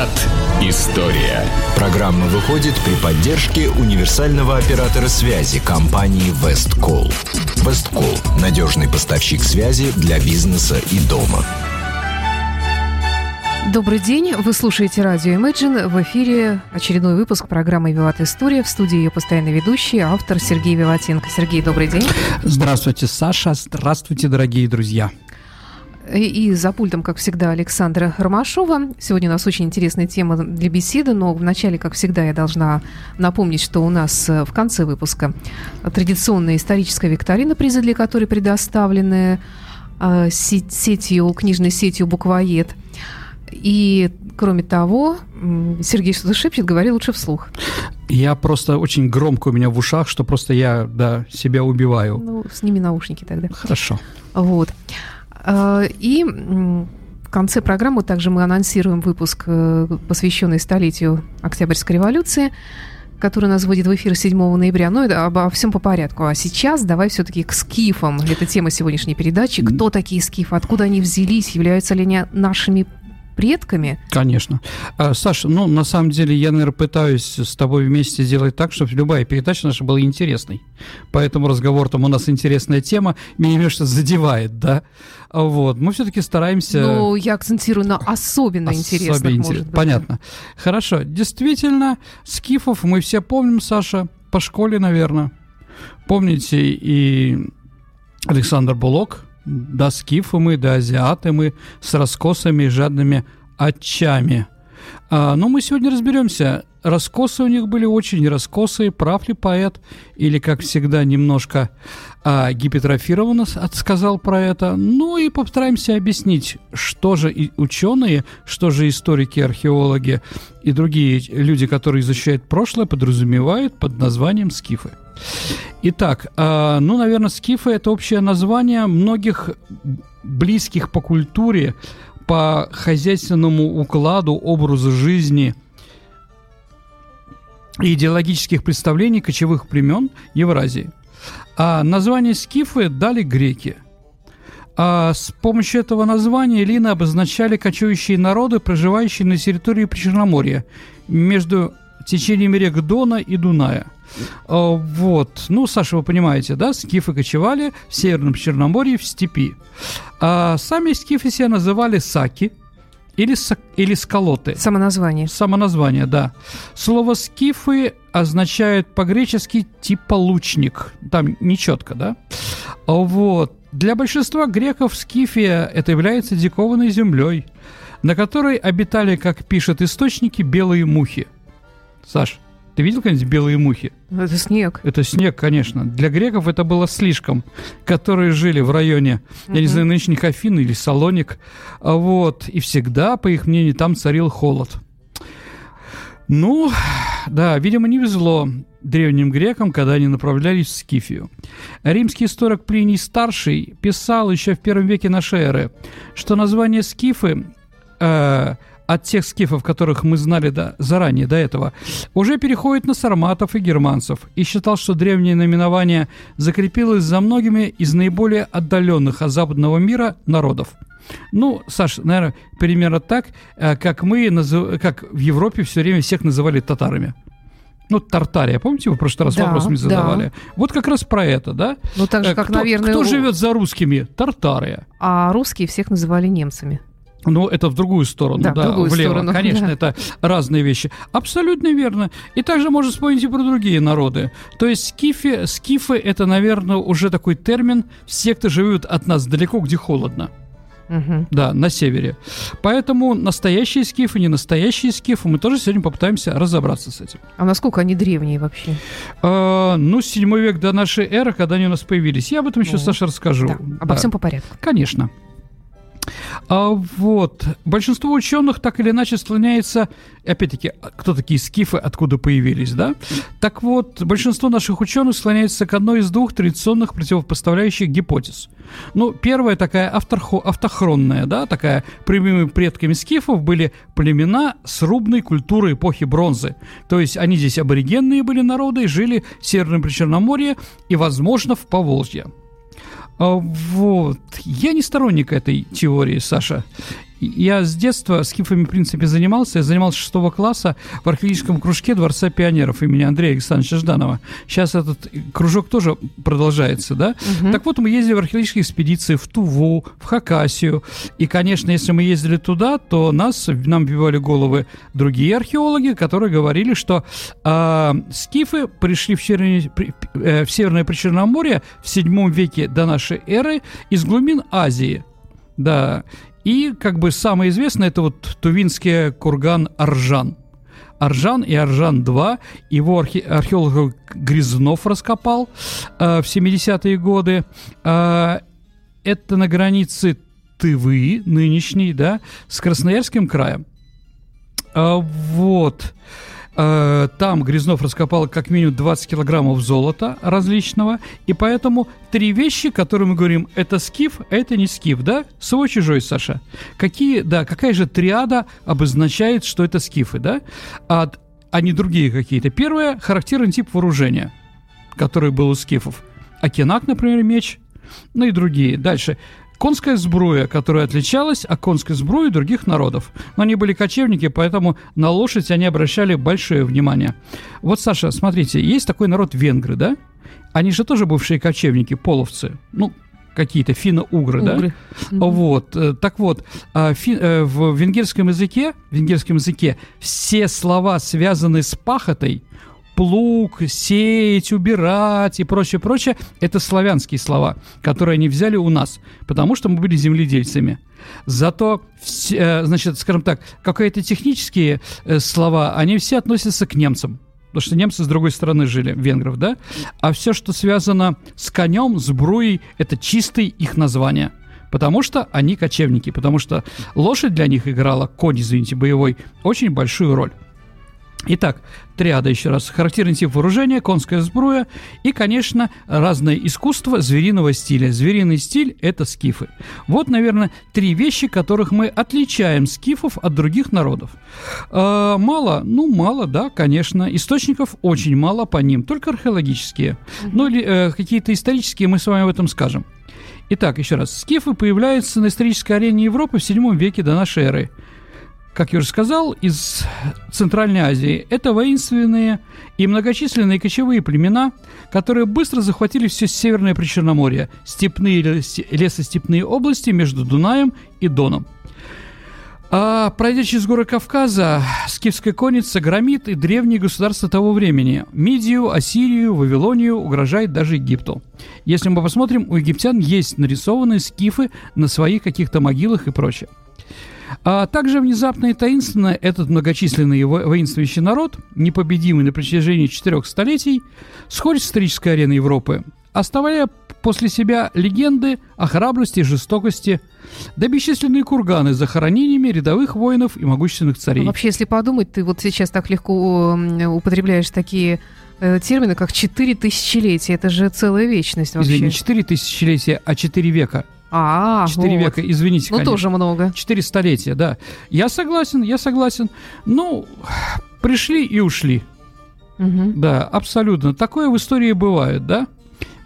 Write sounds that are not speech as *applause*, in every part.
Виват История. Программа выходит при поддержке универсального оператора связи компании Весткол. Весткол – надежный поставщик связи для бизнеса и дома. Добрый день, вы слушаете радио Imagine. В эфире очередной выпуск программы «Виват История». В студии ее постоянный ведущий, автор Сергей Виватенко. Сергей, добрый день. Здравствуйте, Саша. Здравствуйте, дорогие друзья. И, за пультом, как всегда, Александра Ромашова. Сегодня у нас очень интересная тема для беседы, но вначале, как всегда, я должна напомнить, что у нас э, в конце выпуска традиционная историческая викторина, призы для которой предоставлены э, сетью, книжной сетью «Буквоед». И, кроме того, Сергей что-то шепчет, говори лучше вслух. Я просто очень громко у меня в ушах, что просто я, да, себя убиваю. Ну, сними наушники тогда. Хорошо. Вот. А, и в конце программы также мы анонсируем выпуск, э, посвященный столетию Октябрьской революции, который нас вводит в эфир 7 ноября. Но это обо всем по порядку. А сейчас давай все-таки к скифам. Это тема сегодняшней передачи. Кто такие скифы? Откуда они взялись? Являются ли они нашими предками. Конечно. А, Саша, ну, на самом деле, я, наверное, пытаюсь с тобой вместе сделать так, чтобы любая передача наша была интересной. Поэтому разговор там у нас интересная тема, меня немножко задевает, да? Вот. Мы все-таки стараемся... Ну, я акцентирую на особенно интересных, особенно интерес... быть. Понятно. Хорошо. Действительно, скифов мы все помним, Саша, по школе, наверное. Помните и Александр Булок, да скифы мы, да азиаты с раскосами и жадными отчами. А, но мы сегодня разберемся, раскосы у них были очень раскосые, прав ли поэт, или, как всегда, немножко а, гипертрофированно сказал про это. Ну и постараемся объяснить, что же и ученые, что же историки, археологи и другие люди, которые изучают прошлое, подразумевают под названием скифы. Итак, э, ну, наверное, скифы – это общее название многих близких по культуре, по хозяйственному укладу, образу жизни и идеологических представлений кочевых племен Евразии. А название скифы дали греки. А с помощью этого названия Лины обозначали кочующие народы, проживающие на территории Причерноморья, между течениями рек Дона и Дуная – а, вот. Ну, Саша, вы понимаете, да, скифы кочевали в Северном Черноморье в степи. А сами скифы себя называли саки или, или скалоты. Самоназвание. Самоназвание, да. Слово «скифы» означает по-гречески типа лучник. Там нечетко, да? А вот. Для большинства греков Скифия это является дикованной землей, на которой обитали, как пишут источники, белые мухи. Саш, ты видел когда-нибудь белые мухи? Это снег. Это снег, конечно. Для греков это было слишком, которые жили в районе, uh-huh. я не знаю, нынешних Афин или Салоник. А вот. И всегда, по их мнению, там царил холод. Ну, да, видимо, не везло древним грекам, когда они направлялись в Скифию. Римский историк Плиний Старший писал еще в первом веке нашей эры, что название Скифы э, от тех скифов, которых мы знали до, заранее до этого, уже переходит на сарматов и германцев, и считал, что древнее наименование закрепилось за многими из наиболее отдаленных от западного мира народов. Ну, Саш, наверное, примерно так, э, как мы, назыв... как в Европе все время всех называли татарами. Ну, Тартария, помните, вы в прошлый раз да, вопрос мне задавали? Да. Вот как раз про это, да? Ну, так же, э, как, кто, наверное... Кто живет за русскими? Тартария. А русские всех называли немцами. Ну, это в другую сторону, да, да в другую влево. Сторону, *laughs* Конечно, да. это разные вещи. Абсолютно верно. И также можно вспомнить и про другие народы. То есть скифи, скифы – это, наверное, уже такой термин все, кто живут от нас далеко, где холодно. Угу. Да, на севере. Поэтому настоящие скифы, не настоящие скифы, мы тоже сегодня попытаемся разобраться с этим. А насколько они древние вообще? А, ну, 7 век до нашей эры, когда они у нас появились. Я об этом еще, ну, Саша, расскажу. Да, обо да. всем по порядку. Конечно. А вот большинство ученых так или иначе склоняется, опять-таки, кто такие скифы, откуда появились, да? Так вот, большинство наших ученых склоняется к одной из двух традиционных противопоставляющих гипотез. Ну, первая такая авторхо, автохронная, да, такая прямыми предками скифов были племена срубной культуры эпохи бронзы. То есть они здесь аборигенные были народы, жили в Северном Причерноморье и, возможно, в Поволжье. А, вот. Я не сторонник этой теории, Саша. Я с детства скифами, в принципе, занимался. Я занимался 6 класса в археологическом кружке Дворца пионеров имени Андрея Александровича Жданова. Сейчас этот кружок тоже продолжается, да? Угу. Так вот, мы ездили в археологические экспедиции в Туву, в Хакасию. И, конечно, если мы ездили туда, то нас, нам бивали головы другие археологи, которые говорили, что э, скифы пришли в, Черне, э, в Северное Причерноморье в 7 веке до нашей эры из глубин Азии. Да, и как бы самое известное это вот тувинский курган Аржан. Аржан и Аржан-2. Его архе- археолог Грязнов раскопал э, в 70-е годы. Э, это на границе Тывы, нынешней, да, с Красноярским краем. Э, вот. Э, там Грязнов раскопал как минимум 20 килограммов золота различного, и поэтому три вещи, которые мы говорим, это скиф, это не скиф, да? Свой-чужой, Саша. Какие, да, какая же триада обозначает, что это скифы, да? А, а не другие какие-то. Первое, характерный тип вооружения, который был у скифов. Акинак, например, меч, ну и другие. Дальше конская сбруя, которая отличалась от конской сбруи других народов. Но они были кочевники, поэтому на лошадь они обращали большое внимание. Вот, Саша, смотрите, есть такой народ венгры, да? Они же тоже бывшие кочевники, половцы. Ну, какие-то финно-угры, да? Mm-hmm. Вот, э, так вот, а, э, в венгерском языке, в венгерском языке все слова, связанные с пахотой, плуг, сеять, убирать и прочее, прочее, это славянские слова, которые они взяли у нас, потому что мы были земледельцами. Зато, э, значит, скажем так, какие-то технические э, слова, они все относятся к немцам. Потому что немцы с другой стороны жили, венгров, да? А все, что связано с конем, с бруей, это чистые их названия. Потому что они кочевники, потому что лошадь для них играла, конь, извините, боевой, очень большую роль. Итак, триада еще раз. Характерный тип вооружения, конская сбруя и, конечно, разное искусство звериного стиля. Звериный стиль – это скифы. Вот, наверное, три вещи, которых мы отличаем скифов от других народов. Э, мало? Ну, мало, да, конечно. Источников очень мало по ним, только археологические. Ну, или э, какие-то исторические, мы с вами об этом скажем. Итак, еще раз. Скифы появляются на исторической арене Европы в VII веке до нашей эры – как я уже сказал, из Центральной Азии. Это воинственные и многочисленные кочевые племена, которые быстро захватили все Северное Причерноморье, степные лесостепные области между Дунаем и Доном. А пройдя через горы Кавказа, скифская конница громит и древние государства того времени. Мидию, Ассирию, Вавилонию угрожает даже Египту. Если мы посмотрим, у египтян есть нарисованные скифы на своих каких-то могилах и прочее. А также внезапно и таинственно этот многочисленный воинствующий народ, непобедимый на протяжении четырех столетий, сходит с исторической арены Европы, оставляя после себя легенды о храбрости и жестокости, да бесчисленные курганы с захоронениями рядовых воинов и могущественных царей. Вообще, если подумать, ты вот сейчас так легко употребляешь такие э, термины, как четыре тысячелетия. Это же целая вечность вообще. Извини, не четыре тысячелетия, а четыре века. А, Четыре вот. века, извините, Ну, конечно. тоже много. Четыре столетия, да. Я согласен, я согласен. Ну, пришли и ушли. Угу. Да, абсолютно. Такое в истории бывает, да?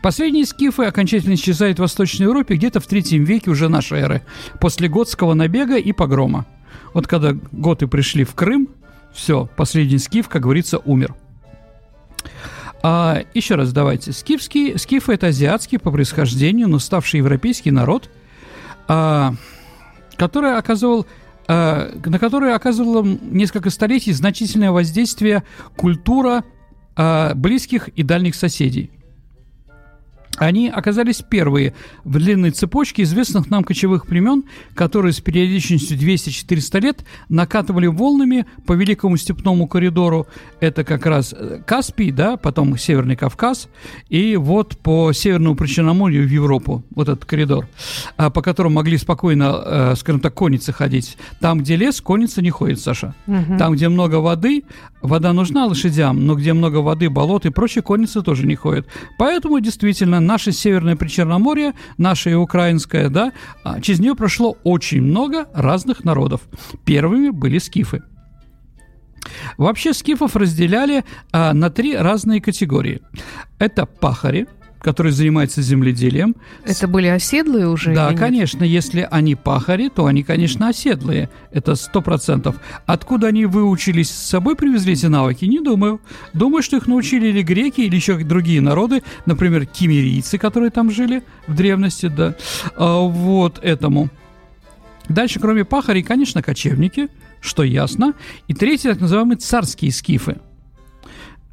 Последние скифы окончательно исчезают в Восточной Европе где-то в третьем веке уже нашей эры, после готского набега и погрома. Вот когда готы пришли в Крым, все, последний скиф, как говорится, умер. А, еще раз давайте. Скифский, скифы – это азиатский по происхождению, но ставший европейский народ, а, который оказывал а, на который оказывало несколько столетий значительное воздействие культура а, близких и дальних соседей – они оказались первые в длинной цепочке известных нам кочевых племен, которые с периодичностью 200-400 лет накатывали волнами по Великому степному коридору. Это как раз э, Каспий, да, потом Северный Кавказ, и вот по Северному Причерноморью в Европу, вот этот коридор, а, по которому могли спокойно, э, скажем так, конницы ходить. Там, где лес, конница не ходит, Саша. Угу. Там, где много воды, вода нужна лошадям, но где много воды, болот и прочие, конницы тоже не ходят. Поэтому, действительно, наше Северное Причерноморье, наше и украинское, да, а через нее прошло очень много разных народов. Первыми были скифы. Вообще скифов разделяли а, на три разные категории. Это пахари, который занимается земледелием. Это были оседлые уже? Да, конечно, если они пахари, то они, конечно, оседлые. Это сто процентов. Откуда они выучились с собой привезли эти навыки? Не думаю. Думаю, что их научили или греки, или еще другие народы, например, кимерийцы, которые там жили в древности, да, а, вот этому. Дальше, кроме пахарей, конечно, кочевники, что ясно. И третий, так называемые царские скифы.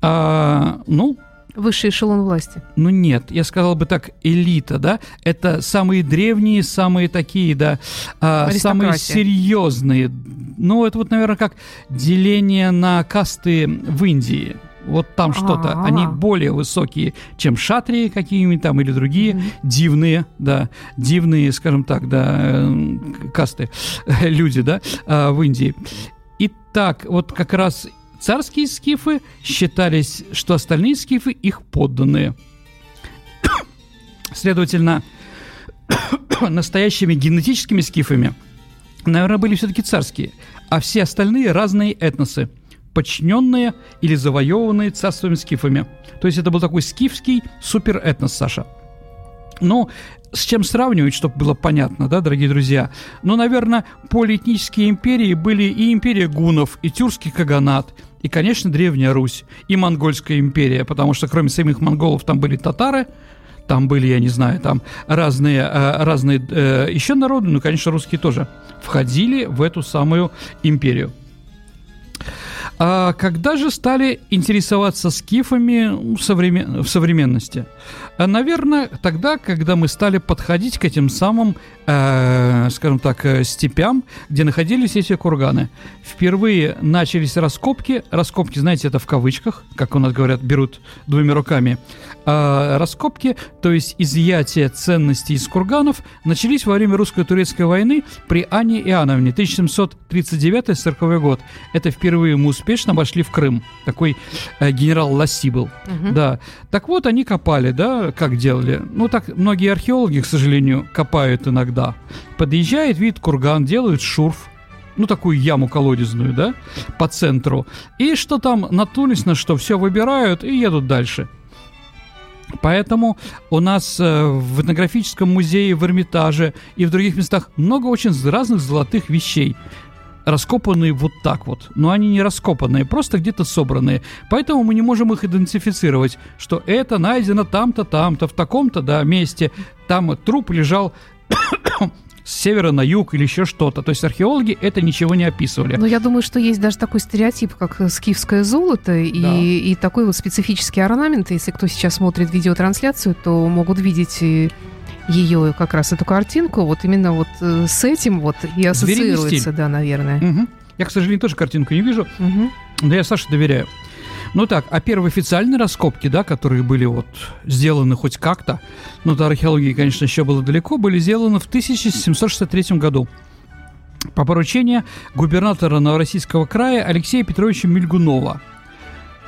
А, ну, Высший эшелон власти. Ну нет, я сказал бы так, элита, да, это самые древние, самые такие, да, а, самые серьезные. Ну это вот, наверное, как деление на касты в Индии. Вот там что-то. А-а-а. Они более высокие, чем шатрии какие-нибудь там или другие mm-hmm. дивные, да, дивные, скажем так, да, э, касты, *laughs* люди, да, а, в Индии. Итак, вот как раз Царские скифы считались, что остальные скифы их подданные. *coughs* Следовательно, *coughs* настоящими генетическими скифами, наверное, были все-таки царские, а все остальные разные этносы, подчиненные или завоеванные царствами скифами. То есть это был такой скифский суперэтнос, Саша. Ну, с чем сравнивать, чтобы было понятно, да, дорогие друзья? Ну, наверное, полиэтнические империи были и империя гунов, и тюркский каганат, и, конечно, Древняя Русь, и Монгольская империя, потому что кроме самих монголов там были татары, там были, я не знаю, там разные, э, разные э, еще народы, ну, конечно, русские тоже входили в эту самую империю. А когда же стали интересоваться скифами в, современ... в современности? А, наверное, тогда, когда мы стали подходить к этим самым, э, скажем так, э, степям, где находились эти курганы. Впервые начались раскопки. Раскопки, знаете, это в кавычках, как у нас говорят, берут двумя руками. А раскопки, то есть изъятие ценностей из курганов, начались во время русско-турецкой войны при Анне Иоанновне, 1739-40 год. Это впервые мы успешно вошли в Крым. Такой э, генерал Ласси был. Угу. Да. Так вот, они копали, да, как делали. Ну, так многие археологи, к сожалению, копают иногда. Подъезжает, видит курган, делают шурф, ну, такую яму колодезную, да, по центру. И что там наткнулись на что, все выбирают и едут дальше. Поэтому у нас э, в этнографическом музее в Эрмитаже и в других местах много очень разных золотых вещей раскопанные вот так вот. Но они не раскопанные, просто где-то собранные. Поэтому мы не можем их идентифицировать, что это найдено там-то, там-то, в таком-то, да, месте. Там труп лежал *coughs* с севера на юг или еще что-то. То есть археологи это ничего не описывали. Но я думаю, что есть даже такой стереотип, как скифское золото и, да. и такой вот специфический орнамент. Если кто сейчас смотрит видеотрансляцию, то могут видеть ее как раз эту картинку вот именно вот э, с этим вот и ассоциируется, да, наверное. Угу. Я, к сожалению, тоже картинку не вижу, угу. но я Саше доверяю. Ну так, а первые официальные раскопки, да, которые были вот сделаны хоть как-то, ну до археологии, конечно, еще было далеко, были сделаны в 1763 году по поручению губернатора Новороссийского края Алексея Петровича Мильгунова.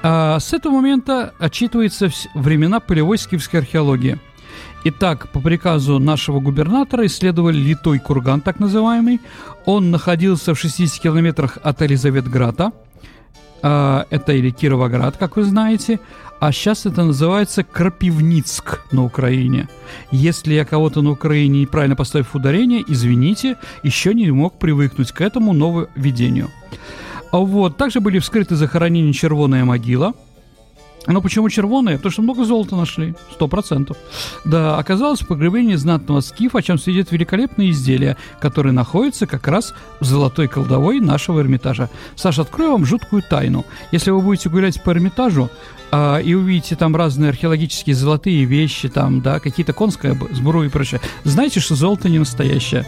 А с этого момента отчитывается времена полевой скифской археологии. Итак, по приказу нашего губернатора исследовали литой курган, так называемый. Он находился в 60 километрах от Елизаветграда – а, это или Кировоград, как вы знаете, а сейчас это называется Крапивницк на Украине. Если я кого-то на Украине неправильно поставив ударение, извините, еще не мог привыкнуть к этому нововведению. А вот, также были вскрыты захоронения Червоная могила – но почему червоные? Потому что много золота нашли, сто процентов. Да, оказалось в погребении знатного скифа, о чем свидетельствует великолепные изделия, которые находятся как раз в золотой колдовой нашего Эрмитажа. Саша, открою вам жуткую тайну. Если вы будете гулять по Эрмитажу, а, и увидите там разные археологические золотые вещи, там, да, какие-то конская сбру и прочее, знаете, что золото не настоящее.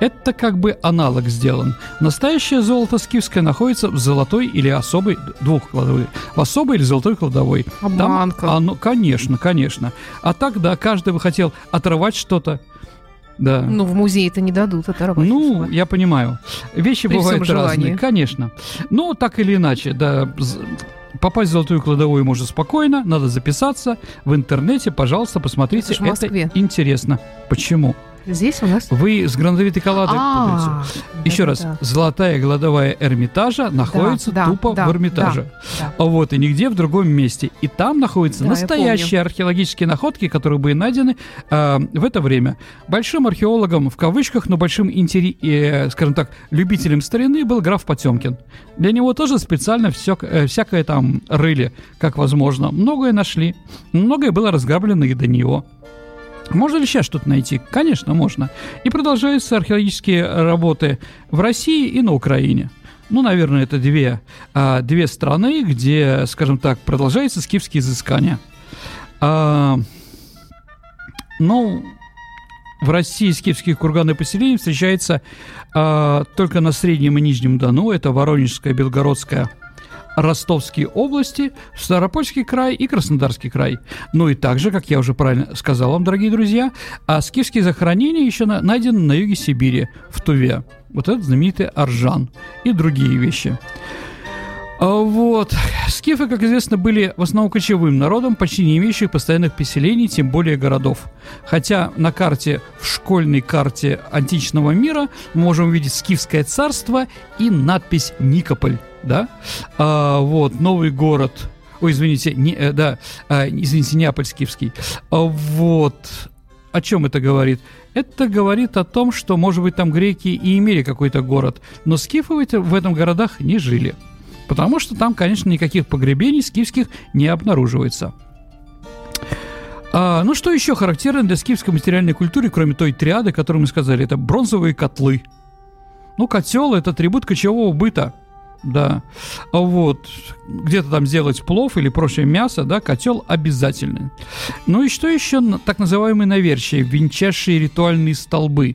Это как бы аналог сделан. Настоящее золото скифское находится в золотой или особой, двух кладовой, в особой или золотой кладовой. Обманка. Там оно, конечно, конечно. А так, да, каждый бы хотел оторвать что-то, да. Ну, в музей это не дадут оторвать. Ну, я понимаю. Вещи При бывают разные, конечно. Но так или иначе, да, Попасть в золотую кладовую можно спокойно, надо записаться в интернете, пожалуйста, посмотрите. Это, это интересно. Почему? Здесь у нас? Вы с грандовитой коллады А, путаете. Еще раз, золотая гладовая Эрмитажа находится тупо в Эрмитаже. А Вот, и нигде в другом месте. И там находятся настоящие археологические находки, которые были найдены э, в это время. Большим археологом, в кавычках, но большим, э, скажем так, любителем старины был граф Потемкин. Для него тоже специально все, э, всякое там рыли, как возможно. Многое нашли. Многое было разграблено и до него. Можно ли сейчас что-то найти? Конечно, можно. И продолжаются археологические работы в России и на Украине. Ну, наверное, это две, а, две страны, где, скажем так, продолжаются скифские изыскания. А, ну, в России скифские курганы поселения встречаются а, только на Среднем и Нижнем Дону. Это Воронежская, Белгородская, Ростовские области, Ставропольский край и Краснодарский край. Ну и также, как я уже правильно сказал вам, дорогие друзья, а скифские захоронения еще на- найдены на юге Сибири, в Туве. Вот этот знаменитый Аржан и другие вещи. А Вот. Скифы, как известно, были в основном кочевым народом, почти не имеющих постоянных поселений, тем более городов. Хотя на карте, в школьной карте античного мира мы можем увидеть Скифское царство и надпись Никополь, да? А, вот, новый город. Ой, извините, не, э, да, а, извините, Неаполь скифский. А, вот. О чем это говорит? Это говорит о том, что, может быть, там греки и имели какой-то город, но скифы в, этом городах не жили. Потому что там, конечно, никаких погребений скифских не обнаруживается. А, ну, что еще характерно для скифской материальной культуры, кроме той триады, которую мы сказали, это бронзовые котлы. Ну, котел – это атрибут кочевого быта, да. А вот, где-то там сделать плов или прочее мясо, да, котел обязательный. Ну и что еще? Так называемые наверчия, венчавшие ритуальные столбы,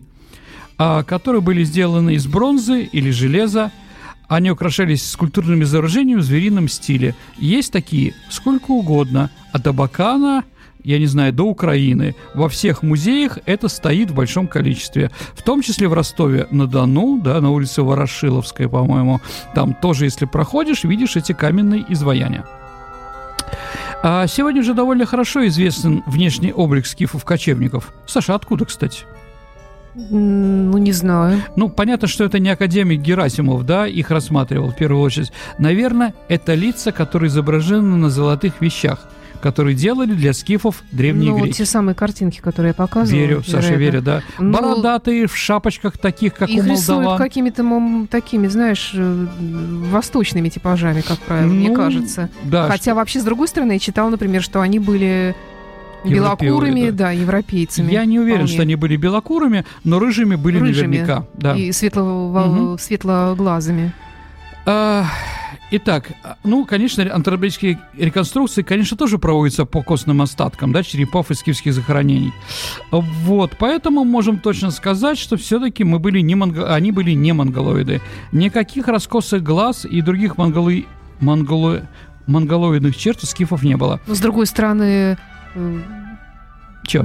а, которые были сделаны из бронзы или железа, они украшались скульптурными изображениями в зверином стиле. Есть такие сколько угодно. От Абакана, я не знаю, до Украины. Во всех музеях это стоит в большом количестве. В том числе в Ростове-на-Дону, да, на улице Ворошиловская, по-моему. Там тоже, если проходишь, видишь эти каменные изваяния. А сегодня же довольно хорошо известен внешний облик скифов-кочевников. Саша, откуда, кстати? Ну, не знаю. Ну, понятно, что это не академик Герасимов, да, их рассматривал в первую очередь. Наверное, это лица, которые изображены на золотых вещах, которые делали для скифов древние ну, греки. те самые картинки, которые я показывала. Верю, Саша, вероятно. верю, да. Ну, Бородатые, в шапочках таких, как Их у рисуют молдаван. какими-то такими, знаешь, э, восточными типажами, как правило, мне Ну, кажется. Да, Хотя вообще, с другой стороны, я читала, например, что они были Белокурыми, да, европейцами. я не уверен, вполне. что они были белокурыми, но рыжими были Рыжими. наверняка. Да. И светло, Мгм. светлоглазыми. А, Итак, ну, конечно, антропологические реконструкции, конечно, тоже проводятся по костным остаткам, да, черепов и скифских захоронений. Вот, поэтому можем точно сказать, что все-таки мы были не монго... они были не монголоиды. Никаких раскосых глаз и других монголы... монголо... монголоидных черт у скифов не было. Но, с другой стороны, э, Че?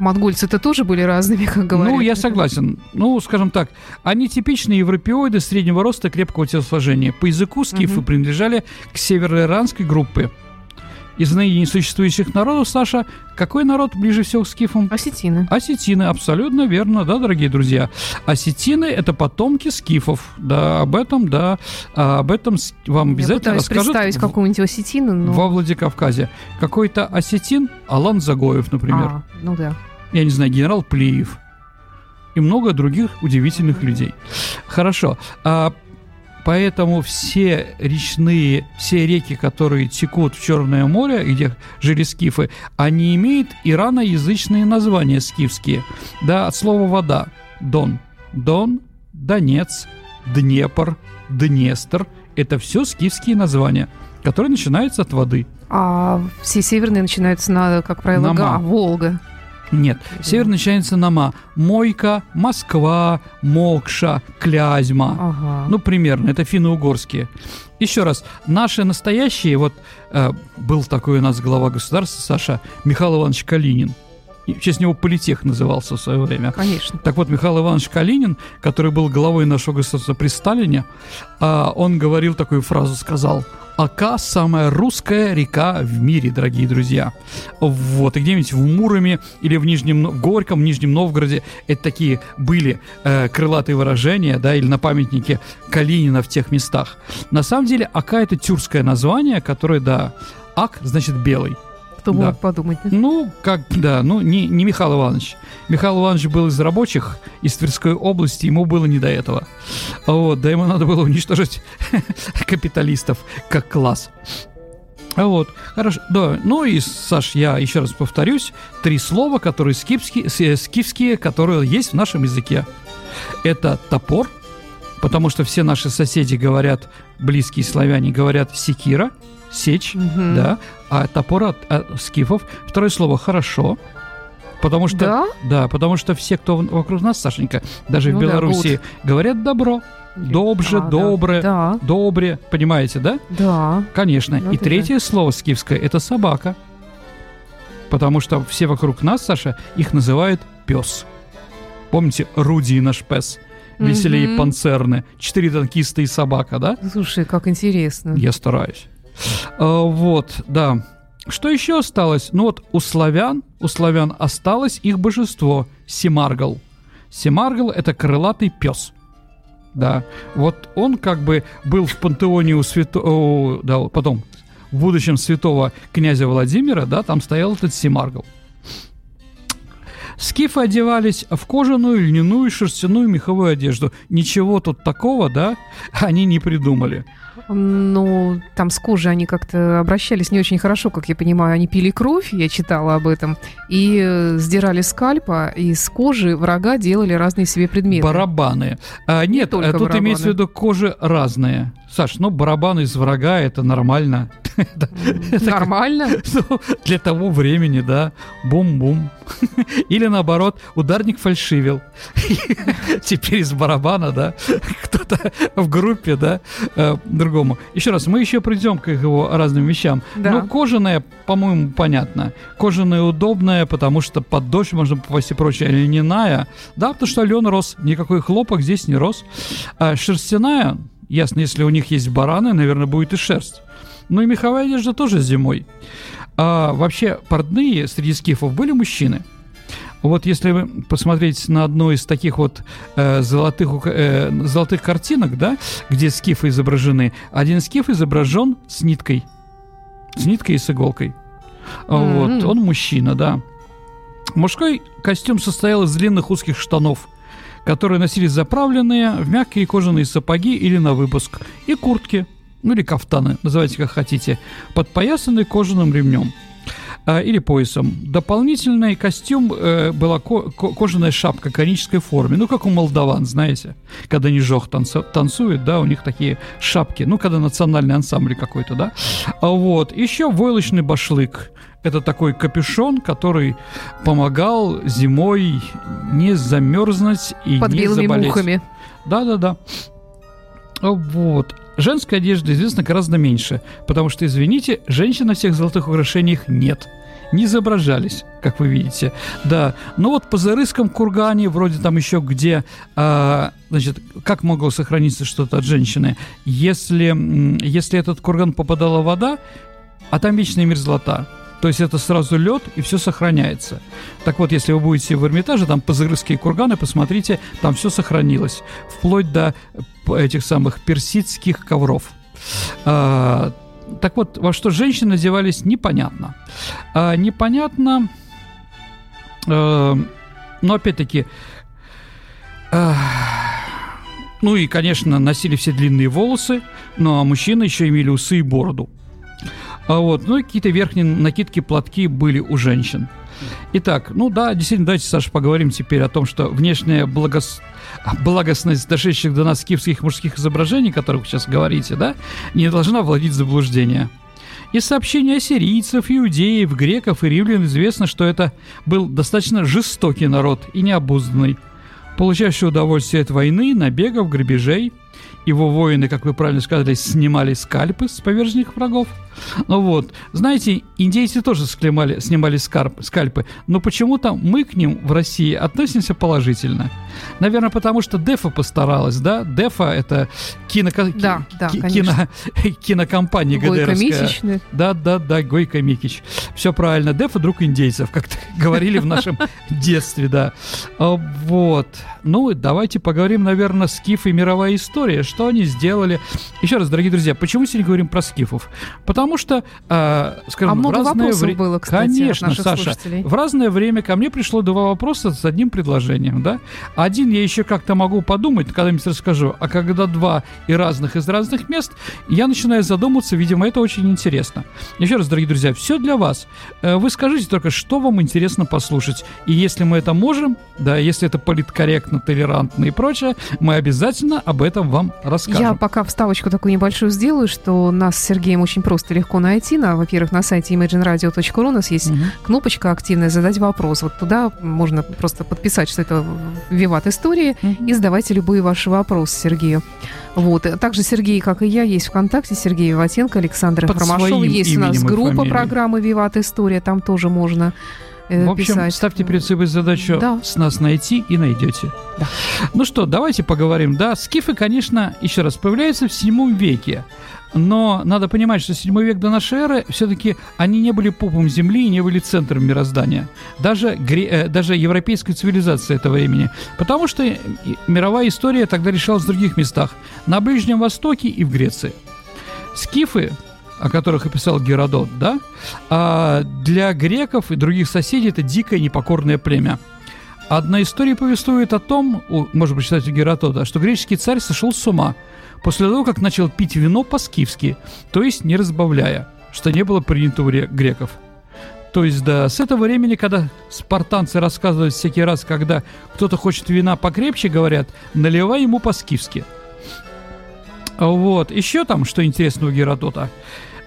монгольцы-то тоже были разными, как говорят. Ну, я согласен. Ну, скажем так, они типичные европеоиды среднего роста крепкого телосложения. По языку скифы Мгм. принадлежали к североиранской группе. Из ныне несуществующих народов, Саша, какой народ ближе всего к скифам? Осетины. Осетины, абсолютно верно, да, дорогие друзья. Осетины – это потомки скифов, да, об этом, да, а, об этом вам Я обязательно пытаюсь расскажут представить какого-нибудь осетина, но... во Владикавказе. Какой-то осетин, Алан Загоев, например А, ну да. я не знаю, генерал Плиев и много других удивительных людей. Хорошо. А, поэтому все речные, все реки, которые текут в Черное море, где жили скифы, они имеют ираноязычные названия скифские. Да, от слова вода. Дон. Дон, Донец, Днепр, Днестр. Это все скифские названия, которые начинаются от воды. А все северные начинаются на, как правило, На Га. Волга. Нет, север начинается на ма. Мойка, Москва, Мокша, Клязьма. Ага. Ну, примерно, это финно-угорские. Еще раз, наши настоящие, вот э, был такой у нас глава государства, Саша, Михаил Иванович Калинин. В честь него политех назывался в свое время. Конечно. Так вот, Михаил Иванович Калинин, который был главой нашего государства при Сталине, а, он говорил такую фразу, сказал – Ака – самая русская река в мире, дорогие друзья. Вот, и где-нибудь в Муроме или в Нижнем в Горьком, в Нижнем Новгороде это такие были э, крылатые выражения, да, или на памятнике Калинина в тех местах. На самом деле Ака – это тюркское название, которое, да, Ак значит белый. Кто Да. мог подумать? Ну, как, да, ну, не, не Михаил Иванович. Михаил Иванович был из рабочих, из Тверской области, ему было не до этого. Вот, да ему надо было уничтожить *laughs* капиталистов как класс. Вот, хорошо, да, ну и, Саш, я еще раз повторюсь, три слова, которые скифские, э, скифские, которые есть в нашем языке. Это топор, потому что все наши соседи говорят, близкие славяне говорят секира, сечь, Мгм. да, а топор от, от скифов. Второе слово хорошо, потому что Да? да, потому что все, кто вокруг нас, Сашенька, даже Ну в да, Беларуси, говорят добро, добже, А, да. добре, Да, добре, понимаете, да? да. Конечно. Ну, И это третье слово скифское это собака, потому что все вокруг нас, Саша, их называют пес. Помните, Руди наш пес, веселее Мгм. панцерны, четыре танкиста и собака, да? Слушай, как интересно. Я стараюсь. А, вот, да. Что еще осталось? Ну вот у славян, у славян осталось их божество Семаргл. Семаргл это крылатый пес. Да, вот он как бы был в пантеоне у святого, да, потом в будущем святого князя Владимира, да, там стоял этот Семаргл. Скифы одевались в кожаную, льняную, шерстяную, меховую одежду. Ничего тут такого, да, *laughs* они не придумали. Ну, там с кожей они как-то обращались не очень хорошо, как я понимаю. Они пили кровь, я читала об этом, и э, сдирали скальпа, и с кожи врага делали разные себе предметы. Барабаны. А, нет, только а тут барабаны. имеется в виду кожи разные. Саш, ну барабаны из врага это нормально. Нормально. *laughs* Ну, для того времени, да. Бум-бум. *laughs* Или наоборот, ударник фальшивил. *laughs* Теперь из барабана, да, кто-то в группе, да, э, другому. Еще раз, мы еще придем к его разным вещам. Ну, кожаная, по-моему, понятно. Кожаная удобная, потому что под дождь можно попасть и прочее. Льняная, да, потому что лен рос, никакой хлопок здесь не рос. А шерстяная, ясно, если у них есть бараны, наверное, будет и шерсть. Ну и меховая одежда тоже зимой. А вообще портные среди скифов были мужчины. Вот если вы посмотреть на одну из таких вот э, золотых, э, золотых картинок, да, где скифы изображены, один скиф изображен с ниткой. С ниткой и с иголкой. А Вот, он мужчина, да. Мужской костюм состоял из длинных узких штанов, которые носились заправленные в мягкие кожаные сапоги или на выпуск, и куртки, ну или кафтаны, называйте как хотите, подпоясанные кожаным ремнем а, или поясом. Дополнительный костюм э, была ко- ко- кожаная шапка конической форме, ну как у молдаван, знаете, когда они жог танцу- танцуют, да, у них такие шапки, ну когда национальный ансамбль какой-то, да. А вот еще войлочный башлык. Это такой капюшон, который помогал зимой не замерзнуть и Под не белыми заболеть. мухами. Да-да-да. Вот. Женская одежда, известно, гораздо меньше, потому что, извините, женщин на всех золотых украшениях нет. Не изображались, как вы видите. Да, но вот по Зарысском кургане, вроде там еще где, а, значит, как могло сохраниться что-то от женщины, если, если этот курган попадала вода, а там вечная мерзлота, то есть это сразу лед и все сохраняется. Так вот, если вы будете в Эрмитаже, там позырские курганы, посмотрите, там все сохранилось, вплоть до этих самых персидских ковров. А, так вот, во что женщины одевались, непонятно. А, непонятно, э, но опять-таки, а, ну и, конечно, носили все длинные волосы, ну а мужчины еще имели усы и бороду. А вот, ну и какие-то верхние накидки, платки были у женщин. Итак, ну да, действительно, давайте, Саша, поговорим теперь о том, что внешняя благос... благостность дошедших до нас скифских мужских изображений, о которых вы сейчас говорите, да, не должна вводить в заблуждение. Из сообщений ассирийцев, иудеев, греков и римлян известно, что это был достаточно жестокий народ и необузданный, получавший удовольствие от войны, набегов, грабежей. его воины, как вы правильно сказали, снимали скальпы с поверженных врагов. Ну вот, знаете, индейцы тоже снимали, снимали скарп, скальпы, но почему-то мы к ним в России относимся положительно. Наверное, потому что Дефа постаралась, да? Дефа — это кино, да, да, кино, *laughs* кинокомпания ГДРская. Да, да, да, Гойко Микич. Все правильно. Дефа — друг индейцев, как *laughs* говорили в нашем *laughs* детстве, да. А, вот. Ну, давайте поговорим, наверное, скифы и мировая история. Что они сделали? Еще раз, дорогие друзья, почему сегодня говорим про скифов? Потому что, э, скажем, а много в разное время... было, кстати, Конечно, Саша. В разное время ко мне пришло два вопроса с одним предложением, да? Один я еще как-то могу подумать, когда-нибудь расскажу, а когда два и разных из разных мест, я начинаю задумываться, видимо, это очень интересно. Еще раз, дорогие друзья, все для вас. Э, вы скажите только, что вам интересно послушать. И если мы это можем, да, если это политкорректно, толерантно и прочее, мы обязательно об этом вам расскажем. Я пока вставочку такую небольшую сделаю, что нас с Сергеем очень просто легко найти. На, во-первых, на сайте imagineradio.ru у нас есть угу. кнопочка активная «Задать вопрос». Вот туда можно просто подписать, что это «Виват истории» угу. и задавайте любые ваши вопросы Сергею. Вот. Также Сергей, как и я, есть ВКонтакте. Сергей Виватенко, Александр Ромашов. Есть у нас группа программы «Виват История». Там тоже можно э, В общем, писать. ставьте перед собой задачу да. с нас найти и найдете. Да. Ну что, давайте поговорим. Да, скифы, конечно, еще раз, появляются в 7 веке. Но надо понимать, что 7 век до нашей эры все-таки они не были пупом земли и не были центром мироздания. Даже, гре, э, даже европейской цивилизации этого времени. Потому что мировая история тогда решалась в других местах. На Ближнем Востоке и в Греции. Скифы, о которых описал Геродот, да, а для греков и других соседей это дикое непокорное племя. Одна история повествует о том, может быть, читать у Геродота, что греческий царь сошел с ума – после того, как начал пить вино по-скифски, то есть не разбавляя, что не было принято у греков. То есть, да, с этого времени, когда спартанцы рассказывают всякий раз, когда кто-то хочет вина покрепче, говорят, наливай ему по-скифски. Вот, еще там, что интересно у Геродота,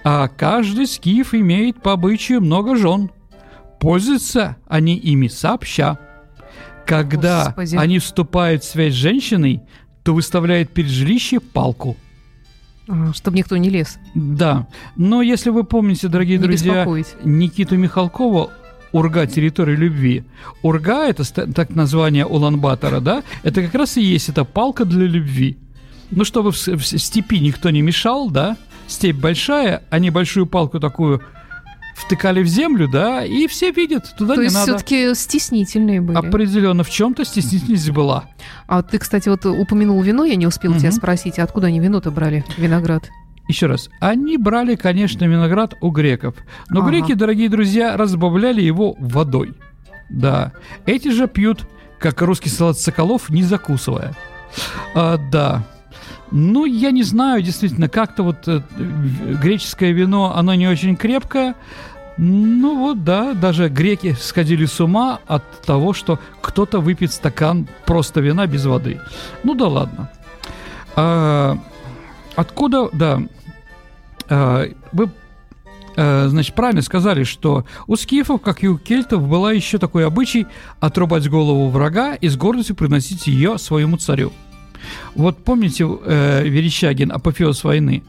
а каждый скиф имеет по обычаю много жен. Пользуются они ими сообща. Когда Господи. они вступают в связь с женщиной, то выставляет перед жилищем палку. чтобы никто не лез. Да. Но если вы помните, дорогие не друзья, Никиту Михалкова Урга территория любви. Урга это так название Улан-Батора, да? Это как раз и есть эта палка для любви. Ну, чтобы в, в степи никто не мешал, да? Степь большая, а небольшую палку такую втыкали в землю, да, и все видят, туда То не есть надо. все-таки стеснительные были. Определенно, в чем-то стеснительность была. А ты, кстати, вот упомянул вино, я не успел угу. тебя спросить, откуда они вино-то брали, виноград? Еще раз, они брали, конечно, виноград у греков, но ага. греки, дорогие друзья, разбавляли его водой. Да, эти же пьют, как русский салат соколов, не закусывая. А, да, ну, я не знаю, действительно, как-то вот э, греческое вино, оно не очень крепкое. Ну вот, да, даже греки сходили с ума от того, что кто-то выпьет стакан просто вина без воды. Ну да ладно. А, откуда, да, а, вы а, значит, правильно сказали, что у скифов, как и у кельтов, была еще такой обычай отрубать голову врага и с гордостью приносить ее своему царю. Вот помните э, Верещагин «Апофеоз войны»,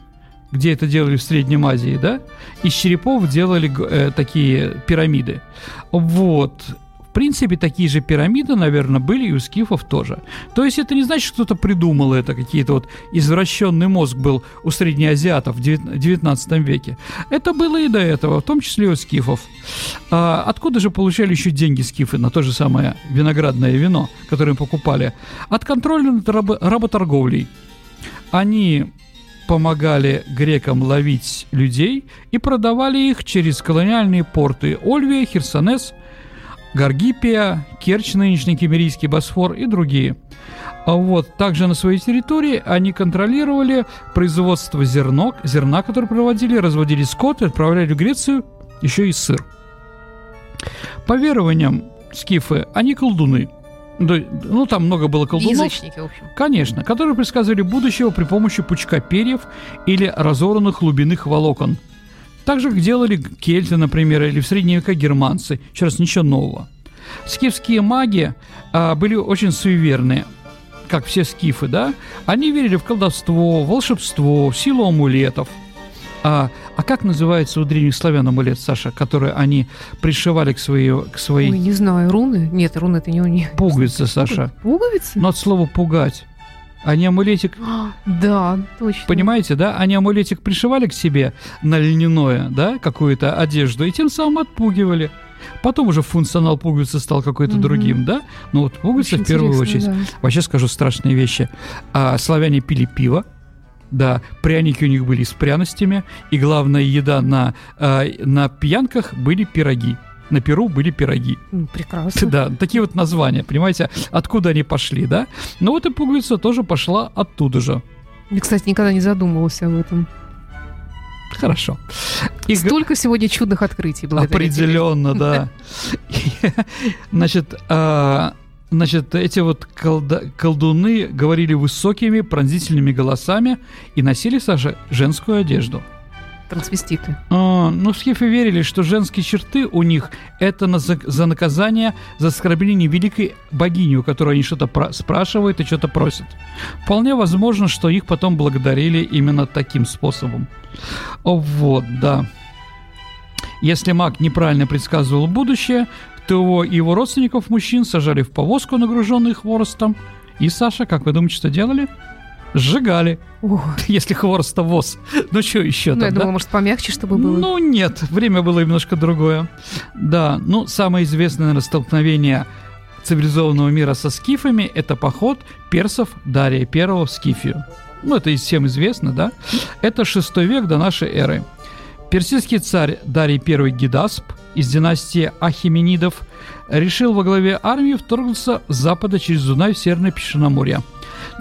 где это делали в Среднем Азии, да? Из черепов делали э, такие пирамиды. Вот в принципе, такие же пирамиды, наверное, были и у скифов тоже. То есть это не значит, что кто-то придумал это, какие-то вот извращенный мозг был у среднеазиатов в 19 веке. Это было и до этого, в том числе и у скифов. А откуда же получали еще деньги скифы на то же самое виноградное вино, которое им покупали? От контроля над рабо- работорговлей. Они помогали грекам ловить людей и продавали их через колониальные порты Ольвия, Херсонес – Гаргипия, Керчь, нынешний Кемерийский Босфор и другие. А вот также на своей территории они контролировали производство зерно, зерна, которое проводили, разводили скот и отправляли в Грецию еще и сыр. По верованиям скифы, они колдуны. Ну, там много было колдунов. Язычники, в общем. Конечно, которые предсказывали будущего при помощи пучка перьев или разорванных глубинных волокон – так же, как делали кельты, например, или в средние века германцы. Еще раз, ничего нового. Скифские маги а, были очень суеверные. как все скифы, да, они верили в колдовство, волшебство, в силу амулетов. А, а как называется у древних славян амулет, Саша, который они пришивали к своей... К своей... Ой, не знаю, руны? Нет, руны это не у них. Пуговицы, Саша. Пуговицы? Но от слова «пугать». Они амулетик... *gasps* Да, точно. Понимаете, да? Они амулетик пришивали к себе на льняное, да, какую-то одежду, и тем самым отпугивали. Потом уже функционал пуговицы стал какой-то Мгм. другим, да? Но вот пуговица Очень в первую очередь. да. Вообще скажу страшные вещи. А, славяне пили пиво, да, пряники у них были с пряностями, и главная еда на, а, на пьянках были пироги. На Перу были пироги. Прекрасно. *laughs* Да, такие вот названия, понимаете, откуда они пошли, да? Ну вот и пуговица тоже пошла оттуда же. Я, кстати, никогда не задумывался об этом. Хорошо. И Столько сегодня чудных открытий благодаря. Определенно, да. *laughs* *laughs* Значит, а, значит, эти вот колда- колдуны говорили высокими пронзительными голосами и носили, Саша, женскую одежду. Трансвеститы. А, ну, скифы верили, что женские черты у них это на- за, за наказание за оскорбление великой богини, у которой они что-то про- спрашивают и что-то просят. Вполне возможно, что их потом благодарили именно таким способом. Вот, да. Если маг неправильно предсказывал будущее, то его и его родственников мужчин сажали в повозку, нагруженную хворостом. И Саша, как вы думаете, что делали? Сжигали, Ой, *laughs* если хвороста воз. Ну, что еще ну, там, я да? думала, может, помягче, чтобы было. Ну, нет, время было немножко другое. Да, ну, самое известное, наверное, столкновение цивилизованного мира со скифами – это поход персов Дария I в Скифию. Ну, это и всем известно, да? Это шестой век до нашей эры. Персидский царь Дарий I Гидасп из династии Ахименидов решил во главе армии вторгнуться с запада через Дунай в Северное Пешеноморье.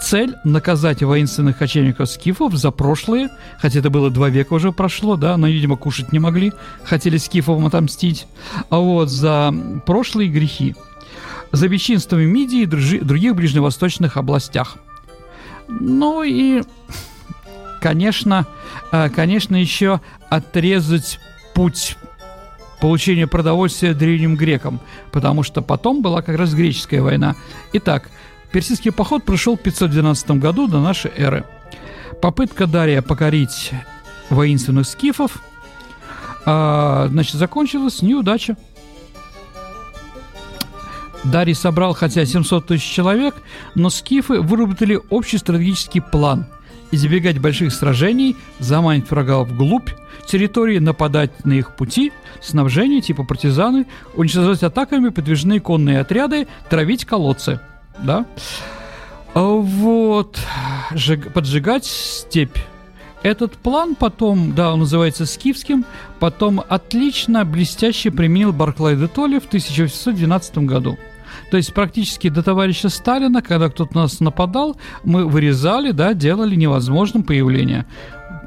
Цель – наказать воинственных кочевников скифов за прошлые, хотя это было два века уже прошло, да, но, видимо, кушать не могли, хотели скифовым отомстить, а вот за прошлые грехи, за бесчинство в Мидии и других ближневосточных областях. Ну и, конечно, э, конечно, еще отрезать путь получения продовольствия древним грекам, потому что потом была как раз греческая война. Итак, персидский поход прошел в 512 году до нашей эры. Попытка Дария покорить воинственных скифов, а, значит, закончилась неудача. Дарий собрал хотя 700 тысяч человек, но скифы выработали общий стратегический план – избегать больших сражений, заманить врага вглубь территории, нападать на их пути, снабжение типа партизаны, уничтожать атаками подвижные конные отряды, травить колодцы. Да? А Вот. Жиг- Поджигать степь. Этот план потом, да, он называется скифским, потом отлично, блестяще применил Барклай де Толли в 1812 году. То есть практически до товарища Сталина, когда кто-то на нас нападал, мы вырезали, да, делали невозможным появление.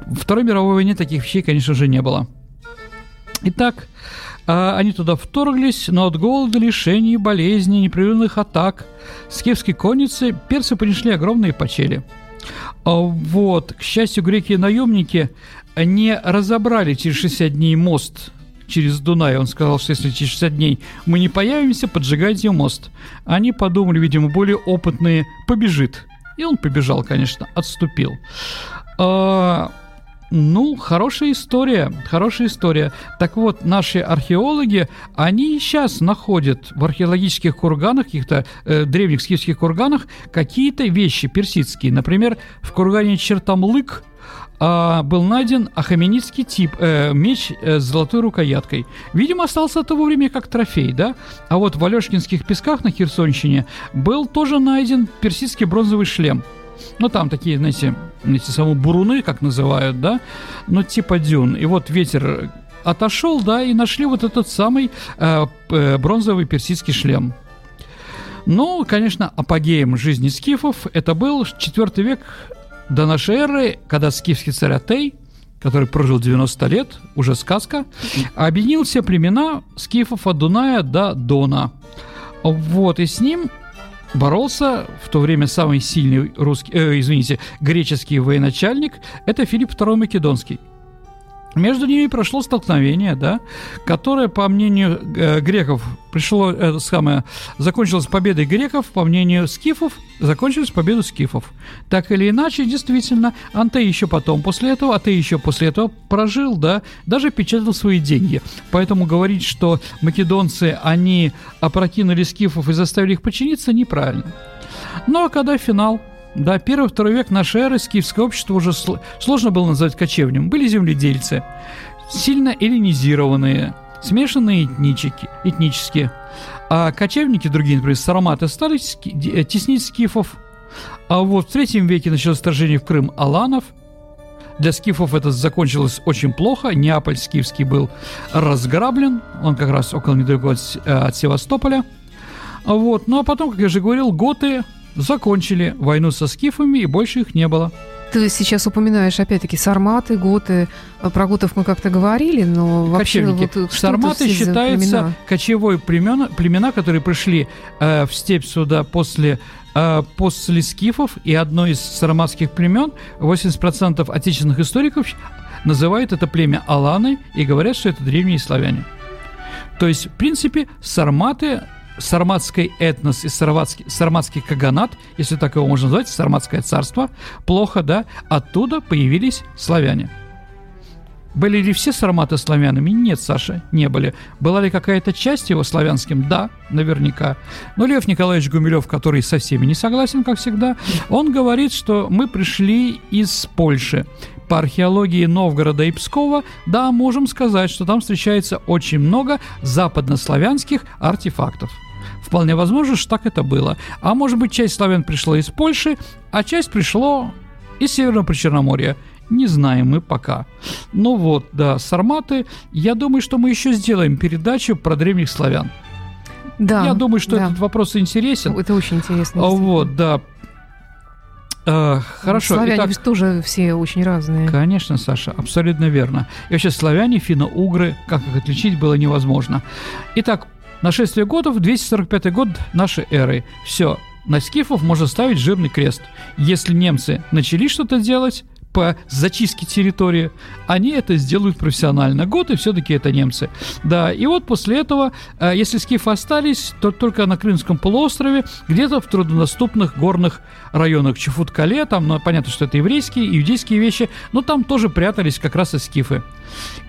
В Второй мировой войне таких вещей, конечно же, не было. Итак, а, они туда вторглись, но от голода, лишений, болезней, непрерывных атак скифской конницы персы принесли огромные потери. А, Вот, к счастью, греки-наемники не разобрали через 60 дней мост через Дунай. Он сказал, что если через 60 дней мы не появимся, поджигайте мост. Они подумали, видимо, более опытные, побежит. И он побежал, конечно, отступил. А, ну, хорошая история, хорошая история. Так вот, наши археологи, они сейчас находят в археологических курганах, каких-то э, древних скифских курганах, какие-то вещи персидские. Например, в кургане Чертамлык а, был найден ахаменидский тип, э, меч э, с золотой рукояткой. Видимо, остался от того времени как трофей, да? А вот в Алешкинских песках на Херсонщине был тоже найден персидский бронзовый шлем. Ну, там такие, знаете, эти самые буруны, как называют, да? Ну, типа дюн. И вот ветер отошел, да, и нашли вот этот самый э, э, бронзовый персидский шлем. Ну, конечно, апогеем жизни скифов это был 4 век до нашей эры, когда скифский царь Атей, который прожил 90 лет, уже сказка, объединил все племена скифов от Дуная до Дона. Вот, и с ним боролся в то время самый сильный русский, э, извините, греческий военачальник, это Филипп II Македонский. Между ними прошло столкновение, да, которое, по мнению э, греков, пришло, это самое, закончилось победой греков, по мнению скифов, закончилось победой скифов. Так или иначе, действительно, Антей еще потом после этого, а ты еще после этого прожил, да, даже печатал свои деньги. Поэтому говорить, что македонцы, они опрокинули скифов и заставили их подчиниться, неправильно. Ну а когда финал – да, первый-второй век нашей эры скифское общество уже сложно было назвать кочевнем. Были земледельцы, сильно эллинизированные, смешанные этнически, этнически. А кочевники, другие, например, сараматы, стали ски, теснить скифов. А вот в третьем веке началось вторжение в Крым аланов. Для скифов это закончилось очень плохо. Неаполь скифский был разграблен. Он как раз около недалеко от, э, от Севастополя. Вот. Ну а потом, как я же говорил, готы закончили войну со скифами, и больше их не было. Ты сейчас упоминаешь, опять-таки, сарматы, готы. Про готов мы как-то говорили, но вообще... Кочевники. Вот Сарматы считаются кочевой племена, племена, которые пришли э, в степь сюда после э, после скифов, и одно из сарматских племен, 80% отечественных историков называют это племя Аланы и говорят, что это древние славяне. То есть, в принципе, сарматы сарматский этнос и сарматский, сарматский каганат, если так его можно назвать, сарматское царство, плохо, да, оттуда появились славяне. Были ли все сарматы славянами? Нет, Саша, не были. Была ли какая-то часть его славянским? Да, наверняка. Но Лев Николаевич Гумилев, который со всеми не согласен, как всегда, он говорит, что мы пришли из Польши по археологии Новгорода и Пскова, да, можем сказать, что там встречается очень много западнославянских артефактов. Вполне возможно, что так это было. А может быть, часть славян пришла из Польши, а часть пришло из Северного Причерноморья. Не знаем мы пока. Ну вот, да, сарматы. Я думаю, что мы еще сделаем передачу про древних славян. Да. Я думаю, что да. этот вопрос интересен. Это очень интересно. Вот, да. Э, хорошо. Славяне Итак, ведь тоже все очень разные. Конечно, Саша, абсолютно верно. И вообще славяне, финно-угры, как их отличить было невозможно. Итак, нашествие годов, 245 год нашей эры. Все, на скифов можно ставить жирный крест. Если немцы начали что-то делать, по зачистке территории, они это сделают профессионально. Готы все-таки это немцы. Да, и вот после этого, э, если скифы остались, то только на Крымском полуострове, где-то в труднодоступных горных районах Чефут-Кале, там, ну, понятно, что это еврейские, иудейские вещи, но там тоже прятались как раз и скифы.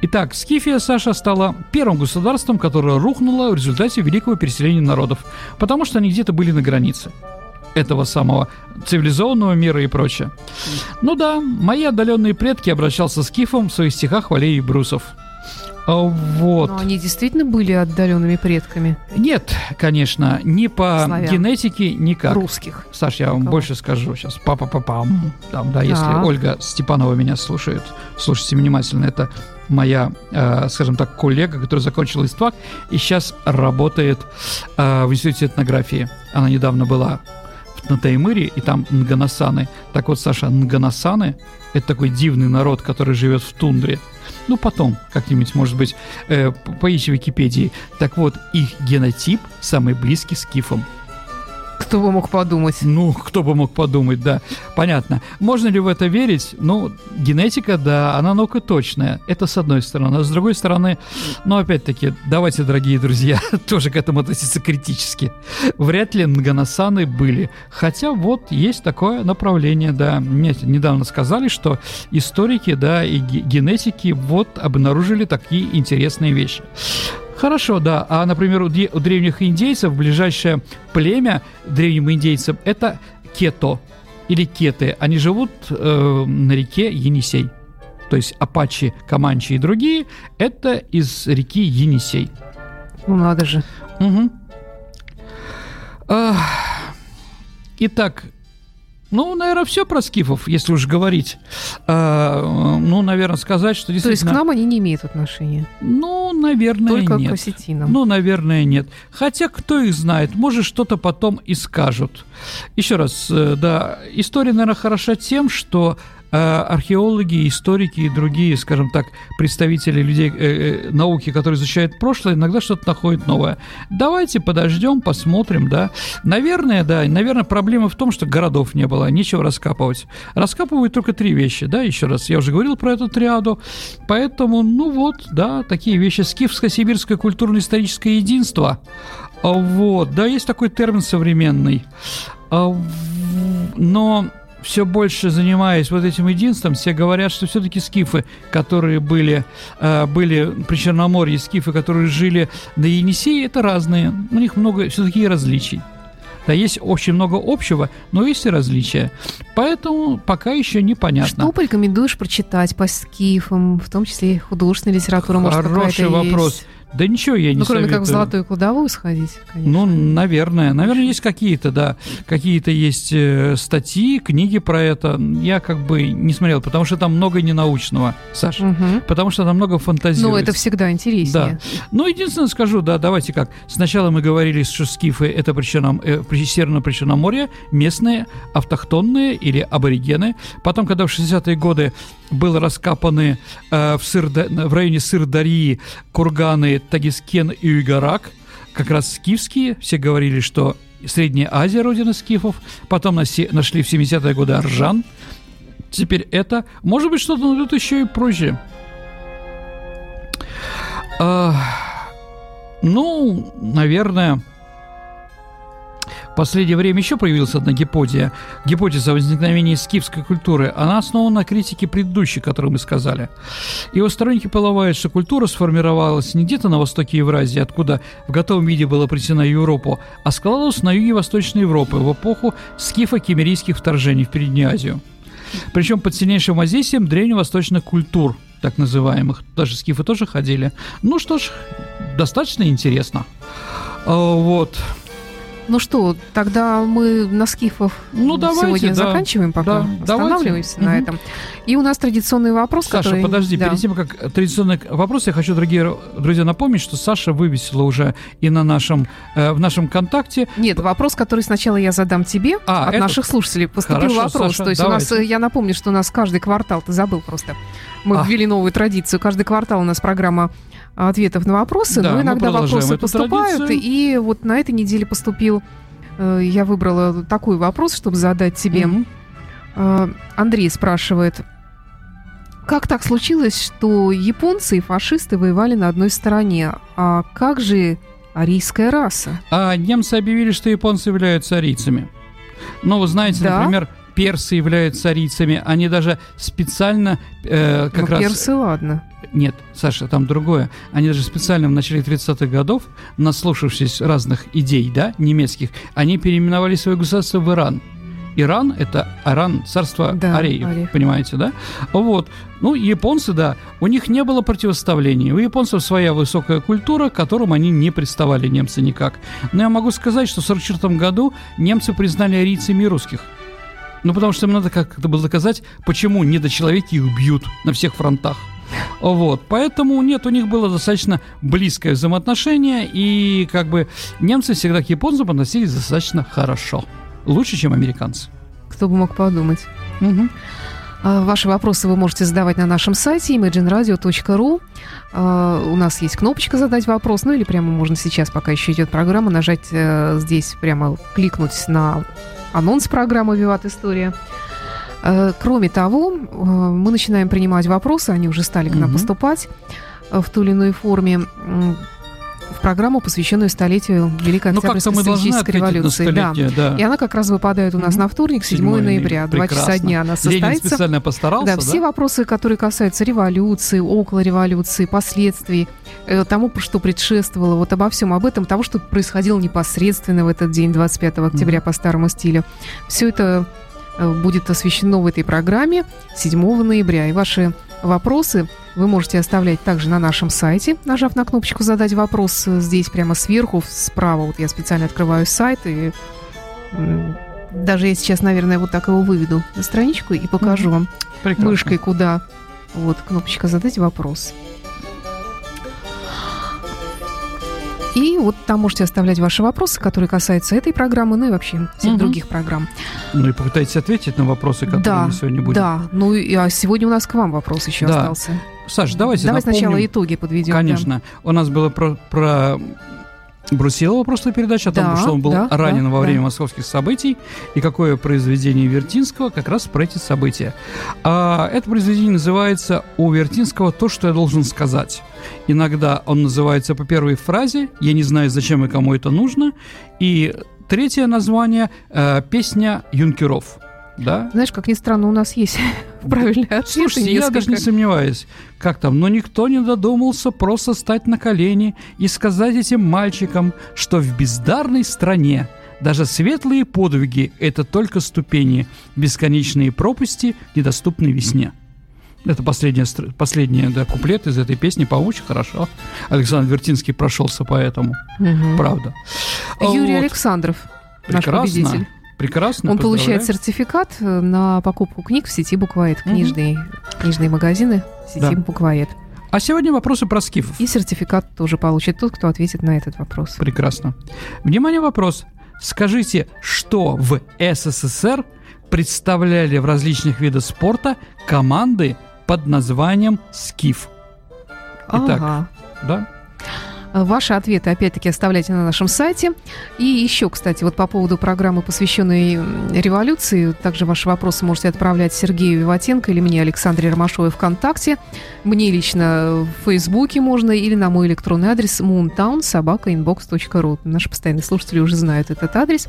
Итак, Скифия, Саша, стала первым государством, которое рухнуло в результате великого переселения народов, потому что они где-то были на границе этого самого цивилизованного мира и прочее. Ну да, мои отдаленные предки обращался с Кифом в своих стихах Валерий Брусов. А, вот. Но они действительно были отдаленными предками? Нет, конечно, ни по Славян. генетике, никак. Русских. Саш, я вам Кого? больше скажу сейчас. Папа папам. Там, да, если так. Ольга Степанова меня слушает, слушайте внимательно, это моя, э, скажем так, коллега, которая закончила ИСТВАК и сейчас работает э, в Институте этнографии. Она недавно была на Таймыре, и там Нганасаны. Так вот, Саша, Нганасаны – это такой дивный народ, который живет в тундре. Ну, потом как-нибудь, может быть, э, поищи в Википедии. Так вот, их генотип самый близкий с кифом. Кто бы мог подумать? Ну, кто бы мог подумать, да. Понятно. Можно ли в это верить? Ну, генетика, да, она наука точная. Это с одной стороны. А с другой стороны, ну, опять-таки, давайте, дорогие друзья, *laughs* тоже к этому относиться критически. Вряд ли Нганасаны были. Хотя вот есть такое направление, да. Мне недавно сказали, что историки, да, и генетики вот обнаружили такие интересные вещи. Хорошо, да. А, например, у, у древних индейцев ближайшее племя древним индейцам это кето или кеты. Они живут э, на реке Енисей. То есть Апачи, Каманчи и другие – это из реки Енисей. Ну, надо же. Угу. Итак, ну, наверное, все про скифов, если уж говорить. А, ну, наверное, сказать, что действительно... То есть к нам они не имеют отношения? Ну, наверное, Только нет. к осетинам? Ну, наверное, нет. Хотя, кто их знает, может, что-то потом и скажут. Еще раз, э, да, история, наверное, хороша тем, что археологи, историки и другие, скажем так, представители людей э, э, науки, которые изучают прошлое, иногда что-то находят новое. Давайте подождем, посмотрим, да. Наверное, да, наверное, проблема в том, что городов не было, нечего раскапывать. Раскапывают только три вещи, да, еще раз, я уже говорил про эту триаду, поэтому, ну вот, да, такие вещи. Скифско-сибирское культурно-историческое единство, а вот, да, есть такой термин современный, а но все больше занимаясь вот этим единством, все говорят, что все-таки скифы, которые были, э, были при Черноморье, скифы, которые жили на Енисее, это разные. У них много все-таки различий. Да, есть очень много общего, но есть и различия. Поэтому пока еще непонятно. Что порекомендуешь прочитать по скифам, в том числе и художественная литература, Хороший может, вопрос. Есть? Да ничего я не Ну, кроме советую. как в золотую кладовую сходить, конечно. Ну, наверное. Наверное, есть какие-то, да. Какие-то есть э, статьи, книги про это. Я как бы не смотрел, потому что там много ненаучного, Саша. Мгм. Потому что там много фантазии. Ну, это всегда интереснее. Ну, единственное скажу, да, давайте как. Сначала мы говорили, что скифы – это причерном, э, при- Северное Причерноморье, местные, автохтонные или аборигены. Потом, когда в 60-е годы были раскапаны э, в, Сырда- в районе Сырдарьи курганы Тагискен и Уйгарак, как раз скифские, все говорили, что Средняя Азия – родина скифов. Потом нашли в 70-е годы Аржан. Теперь это. Может быть, что-то найдут еще и позже. А, ну, наверное, последнее время еще появилась одна гипотеза. Гипотеза о возникновении скифской культуры. Она основана на критике предыдущей, которую мы сказали. Его сторонники полагают, что культура сформировалась не где-то на востоке Евразии, откуда в готовом виде была принесена в Европу, а складывалась на юге Восточной Европы в эпоху скифо-кемерийских вторжений в Переднюю Азию. Причем под сильнейшим воздействием древневосточных культур, так называемых. Даже скифы тоже ходили. Ну что ж, достаточно интересно. А, Вот. Ну что, тогда мы на скифов Ну, давайте, сегодня да. заканчиваем пока. Да, Останавливаемся давайте. на этом. И у нас традиционный вопрос, Саша, который... подожди, Да. перед тем, как традиционный вопрос, я хочу, дорогие друзья, напомнить, что Саша вывесила уже и на нашем, э, в нашем контакте. Нет, вопрос, который сначала я задам тебе А, от этот? наших слушателей. Поступил Хорошо, вопрос. Саша, То есть у нас, давайте. я напомню, что у нас каждый квартал, ты забыл просто. Мы А. ввели новую традицию. Каждый квартал у нас программа ответов на вопросы, Да, но иногда вопросы поступают. традицию. И вот на этой неделе поступил, э, я выбрала такой вопрос, чтобы задать тебе. Э, Андрей спрашивает, как так случилось, что японцы и фашисты воевали на одной стороне? А как же арийская раса? А немцы объявили, что японцы являются арийцами. Ну, вы знаете, Да? например, персы являются арийцами. Они даже специально э, как ну, раз... персы, ладно. Нет, Саша, там другое. Они даже специально в начале 30-х годов, наслушавшись разных идей, да, немецких, они переименовали свое государство в Иран. Иран – это Аран, царство Да, ареев, понимаете, да? Вот. Ну, японцы, да, у них не было противоставлений. У японцев своя высокая культура, к которым они не представали немцы никак. Но я могу сказать, что в 1944 году немцы признали арийцами русских. Ну, потому что им надо как-то было доказать, почему недочеловеки их бьют на всех фронтах. Вот, поэтому нет, у них было достаточно близкое взаимоотношение, и как бы немцы всегда к японцам относились достаточно хорошо. Лучше, чем американцы. Кто бы мог подумать. А, Ваши вопросы вы можете задавать на нашем сайте imagineradio.ru. А, У нас есть кнопочка «Задать вопрос», ну или прямо можно сейчас, пока еще идет программа, нажать э, здесь, прямо кликнуть на анонс программы «Виват История». Э, Кроме того, э, мы начинаем принимать вопросы, они уже стали к нам поступать э, в той или иной форме в программу, посвященную столетию Великой Ну, Октябрьской должны стратегической революции. Да. да. И она как раз выпадает у нас Мгм. на вторник, 7 7 ноября, два часа дня она Ленин состоится. специально постарался, Да, да? все вопросы, которые касаются революции, около революции, последствий, э, тому, что предшествовало, вот обо всем об этом, того, что происходило непосредственно в этот день, 25 октября по старому стилю. Все это э, будет освещено в этой программе 7 ноября. И ваши вопросы вы можете оставлять также на нашем сайте, нажав на кнопочку «Задать вопрос» здесь прямо сверху, справа. Вот я специально открываю сайт и даже я сейчас, наверное, вот так его выведу на страничку и покажу вам Прекрасно. мышкой куда. Вот, кнопочка «Задать вопрос». И вот там можете оставлять ваши вопросы, которые касаются этой программы, ну и вообще всех угу. других программ. Ну и попытайтесь ответить на вопросы, которые да, мы сегодня будем. Да, ну и а сегодня у нас к вам вопрос еще да. остался. Саш, давайте Давай напомним. сначала итоги подведем. Конечно. Да. У нас было про, про Брусилова прошлая передача о том, да, что он был да, ранен да, во время да. московских событий, и какое произведение Вертинского как раз про эти события. А, это произведение называется у Вертинского «То, что я должен сказать». Иногда он называется по первой фразе «Я не знаю, зачем и кому это нужно», и третье название э, «Песня юнкеров». Да? Знаешь, как ни странно, у нас есть *laughs* правильный ответ. Слушайте, я даже не сомневаюсь, как там, но никто не додумался просто стать на колени и сказать этим мальчикам, что в бездарной стране даже светлые подвиги – это только ступени, бесконечные пропасти, недоступны весне. Это последняя, последняя да, куплет из этой песни, по-очень хорошо. Александр Вертинский прошелся по этому. Угу. Правда. Юрий вот. Александров, наш Прекрасно. победитель. Прекрасно. Он получает сертификат э, на покупку книг в сети Буквоед. Книжные, угу. книжные магазины в сети да. Буквоед. А сегодня вопросы про скифов. И сертификат тоже получит тот, кто ответит на этот вопрос. Прекрасно. Внимание, вопрос. Скажите, что в СССР представляли в различных видах спорта команды под названием «Скиф»? Итак, ага. да? Ваши ответы, опять-таки, оставляйте на нашем сайте. И еще, кстати, вот по поводу программы, посвященной революции, также ваши вопросы можете отправлять Сергею Виватенко или мне, Александре Ромашовой, ВКонтакте. Мне лично в Фейсбуке можно или на мой электронный адрес moontown.sobaka.inbox.ru. Наши постоянные слушатели уже знают этот адрес.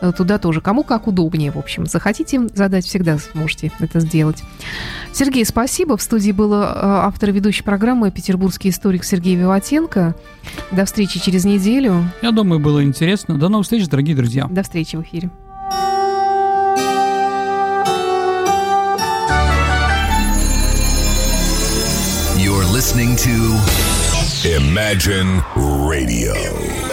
Э, туда тоже. Кому как удобнее, в общем. Захотите задать, всегда сможете это сделать. Сергей, спасибо. В студии был э, автор ведущей программы петербургский историк Сергей Виватенко. До встречи через неделю. Я думаю, было интересно. До новых встреч, дорогие друзья. До встречи в эфире. You're listening to Imagine Radio.